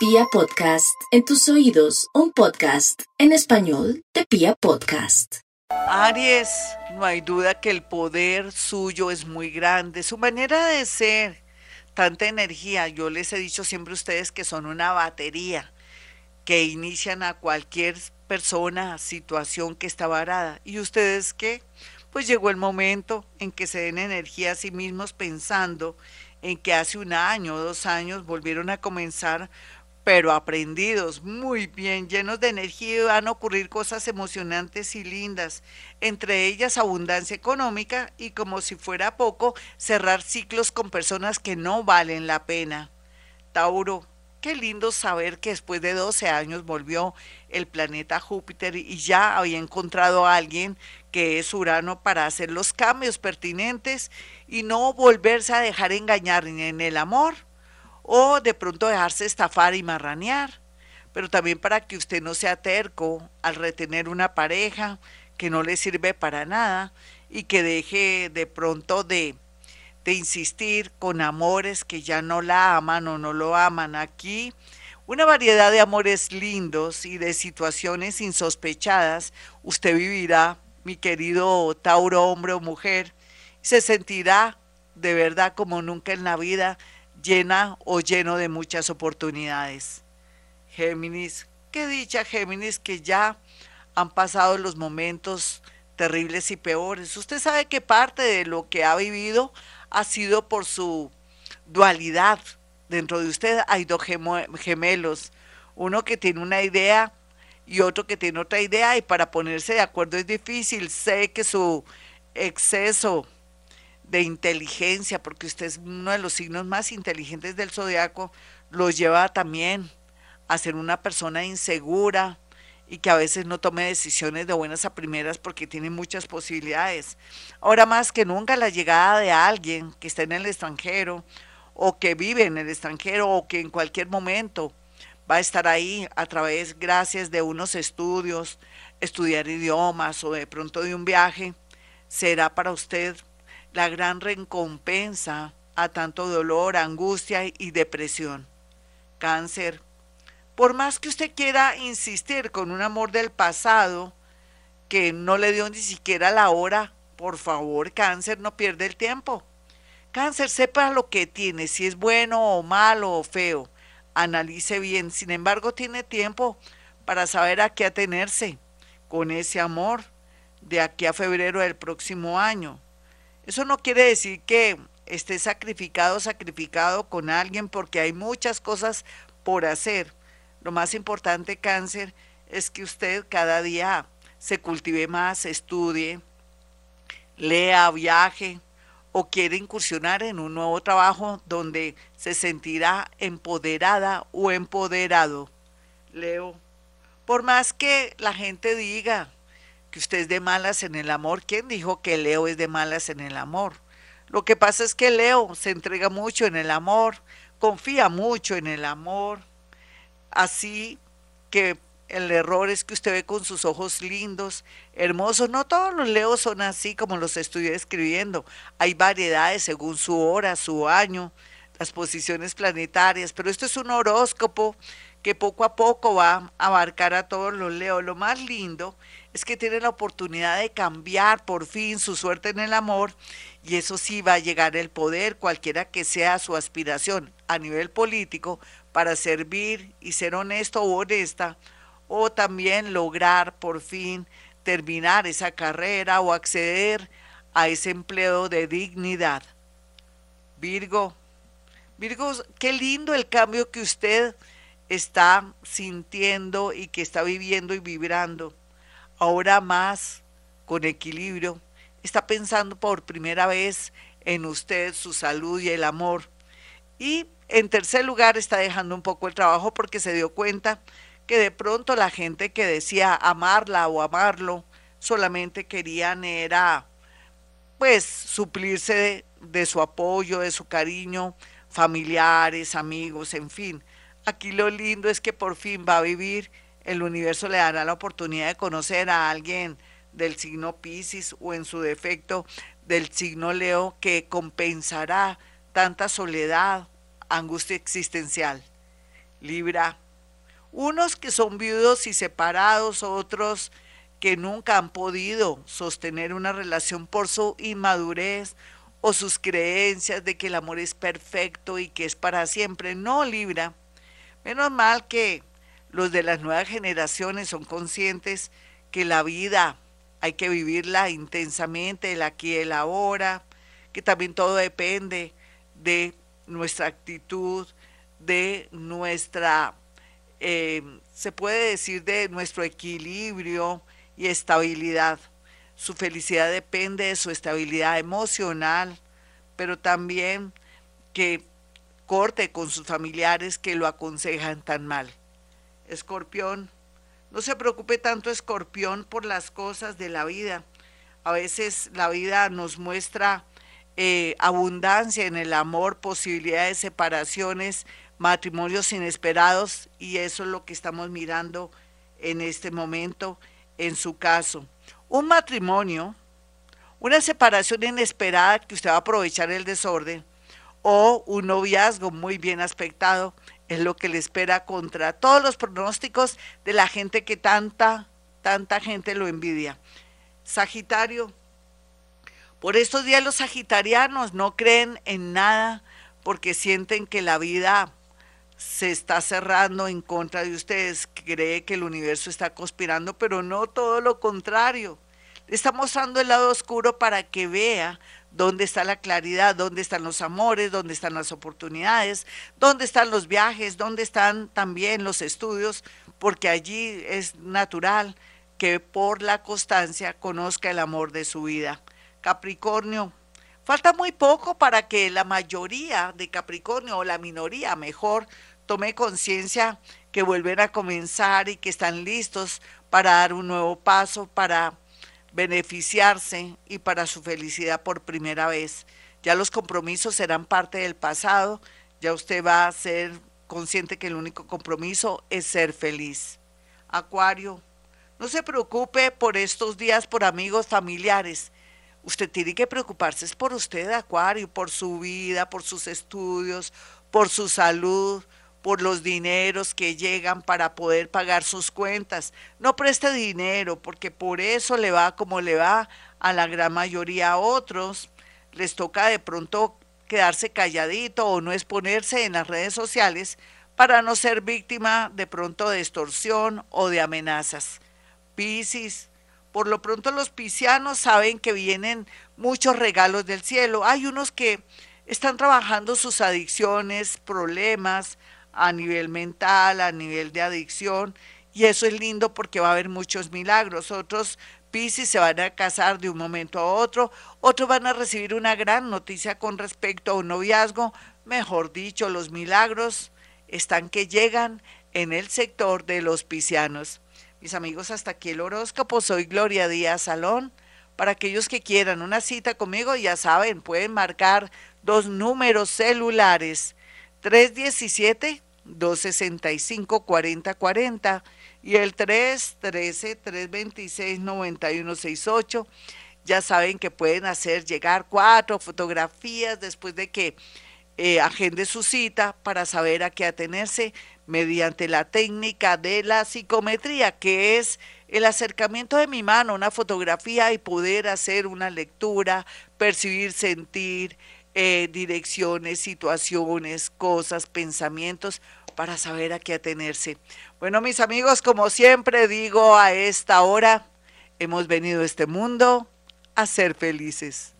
Pia Podcast, en tus oídos, un podcast en español de Pia Podcast. Aries, no hay duda que el poder suyo es muy grande, su manera de ser, tanta energía, yo les he dicho siempre a ustedes que son una batería que inician a cualquier persona, situación que está varada. ¿Y ustedes qué? Pues llegó el momento en que se den energía a sí mismos pensando en que hace un año o dos años volvieron a comenzar pero aprendidos, muy bien, llenos de energía van a ocurrir cosas emocionantes y lindas, entre ellas abundancia económica y como si fuera poco, cerrar ciclos con personas que no valen la pena. Tauro, qué lindo saber que después de 12 años volvió el planeta Júpiter y ya había encontrado a alguien que es Urano para hacer los cambios pertinentes y no volverse a dejar engañar en el amor o de pronto dejarse estafar y marranear, pero también para que usted no sea terco al retener una pareja que no le sirve para nada y que deje de pronto de, de insistir con amores que ya no la aman o no lo aman. Aquí una variedad de amores lindos y de situaciones insospechadas usted vivirá, mi querido Tauro, hombre o mujer, se sentirá de verdad como nunca en la vida llena o lleno de muchas oportunidades. Géminis, qué dicha Géminis que ya han pasado los momentos terribles y peores. Usted sabe que parte de lo que ha vivido ha sido por su dualidad. Dentro de usted hay dos gemelos, uno que tiene una idea y otro que tiene otra idea y para ponerse de acuerdo es difícil. Sé que su exceso de inteligencia, porque usted es uno de los signos más inteligentes del zodiaco, lo lleva también a ser una persona insegura y que a veces no tome decisiones de buenas a primeras porque tiene muchas posibilidades. Ahora más que nunca la llegada de alguien que está en el extranjero o que vive en el extranjero o que en cualquier momento va a estar ahí a través, gracias de unos estudios, estudiar idiomas o de pronto de un viaje, será para usted la gran recompensa a tanto dolor, angustia y depresión. Cáncer. Por más que usted quiera insistir con un amor del pasado que no le dio ni siquiera la hora, por favor, cáncer, no pierde el tiempo. Cáncer, sepa lo que tiene, si es bueno o malo o feo. Analice bien. Sin embargo, tiene tiempo para saber a qué atenerse con ese amor de aquí a febrero del próximo año. Eso no quiere decir que esté sacrificado, sacrificado con alguien, porque hay muchas cosas por hacer. Lo más importante, cáncer, es que usted cada día se cultive más, estudie, lea, viaje o quiere incursionar en un nuevo trabajo donde se sentirá empoderada o empoderado. Leo, por más que la gente diga que usted es de malas en el amor. ¿Quién dijo que Leo es de malas en el amor? Lo que pasa es que Leo se entrega mucho en el amor, confía mucho en el amor, así que el error es que usted ve con sus ojos lindos, hermosos. No todos los leos son así como los estoy escribiendo. Hay variedades según su hora, su año, las posiciones planetarias, pero esto es un horóscopo que poco a poco va a abarcar a todos los leos. Lo más lindo es que tiene la oportunidad de cambiar por fin su suerte en el amor y eso sí va a llegar el poder, cualquiera que sea su aspiración a nivel político, para servir y ser honesto o honesta, o también lograr por fin terminar esa carrera o acceder a ese empleo de dignidad. Virgo, Virgo, qué lindo el cambio que usted está sintiendo y que está viviendo y vibrando ahora más con equilibrio, está pensando por primera vez en usted, su salud y el amor. Y en tercer lugar está dejando un poco el trabajo porque se dio cuenta que de pronto la gente que decía amarla o amarlo solamente querían era pues suplirse de, de su apoyo, de su cariño, familiares, amigos, en fin. Aquí lo lindo es que por fin va a vivir el universo le dará la oportunidad de conocer a alguien del signo Pisces o en su defecto del signo Leo que compensará tanta soledad, angustia existencial. Libra. Unos que son viudos y separados, otros que nunca han podido sostener una relación por su inmadurez o sus creencias de que el amor es perfecto y que es para siempre. No, Libra. Menos mal que los de las nuevas generaciones son conscientes que la vida hay que vivirla intensamente, el aquí y el ahora, que también todo depende de nuestra actitud, de nuestra, eh, se puede decir, de nuestro equilibrio y estabilidad. Su felicidad depende de su estabilidad emocional, pero también que corte con sus familiares que lo aconsejan tan mal. Escorpión, no se preocupe tanto Escorpión por las cosas de la vida. A veces la vida nos muestra eh, abundancia en el amor, posibilidades de separaciones, matrimonios inesperados y eso es lo que estamos mirando en este momento en su caso. Un matrimonio, una separación inesperada que usted va a aprovechar el desorden o un noviazgo muy bien aspectado es lo que le espera contra todos los pronósticos de la gente que tanta, tanta gente lo envidia. Sagitario, por estos días los sagitarianos no creen en nada porque sienten que la vida se está cerrando en contra de ustedes, cree que el universo está conspirando, pero no todo lo contrario. Está mostrando el lado oscuro para que vea dónde está la claridad, dónde están los amores, dónde están las oportunidades, dónde están los viajes, dónde están también los estudios, porque allí es natural que por la constancia conozca el amor de su vida. Capricornio, falta muy poco para que la mayoría de Capricornio, o la minoría mejor, tome conciencia que vuelven a comenzar y que están listos para dar un nuevo paso, para beneficiarse y para su felicidad por primera vez. Ya los compromisos serán parte del pasado, ya usted va a ser consciente que el único compromiso es ser feliz. Acuario, no se preocupe por estos días por amigos familiares. Usted tiene que preocuparse es por usted, Acuario, por su vida, por sus estudios, por su salud, por los dineros que llegan para poder pagar sus cuentas. No preste dinero porque por eso le va como le va a la gran mayoría a otros. Les toca de pronto quedarse calladito o no exponerse en las redes sociales para no ser víctima de pronto de extorsión o de amenazas. Piscis, por lo pronto los piscianos saben que vienen muchos regalos del cielo. Hay unos que están trabajando sus adicciones, problemas, a nivel mental, a nivel de adicción, y eso es lindo porque va a haber muchos milagros. Otros Piscis se van a casar de un momento a otro, otros van a recibir una gran noticia con respecto a un noviazgo, mejor dicho, los milagros están que llegan en el sector de los piscianos. Mis amigos, hasta aquí el horóscopo. Soy Gloria Díaz Salón. Para aquellos que quieran una cita conmigo, ya saben, pueden marcar dos números celulares 317-265-4040 y el 313-326-9168. Ya saben que pueden hacer llegar cuatro fotografías después de que eh, agende su cita para saber a qué atenerse mediante la técnica de la psicometría, que es el acercamiento de mi mano, una fotografía y poder hacer una lectura, percibir, sentir, eh, direcciones, situaciones, cosas, pensamientos, para saber a qué atenerse. Bueno, mis amigos, como siempre digo a esta hora, hemos venido a este mundo a ser felices.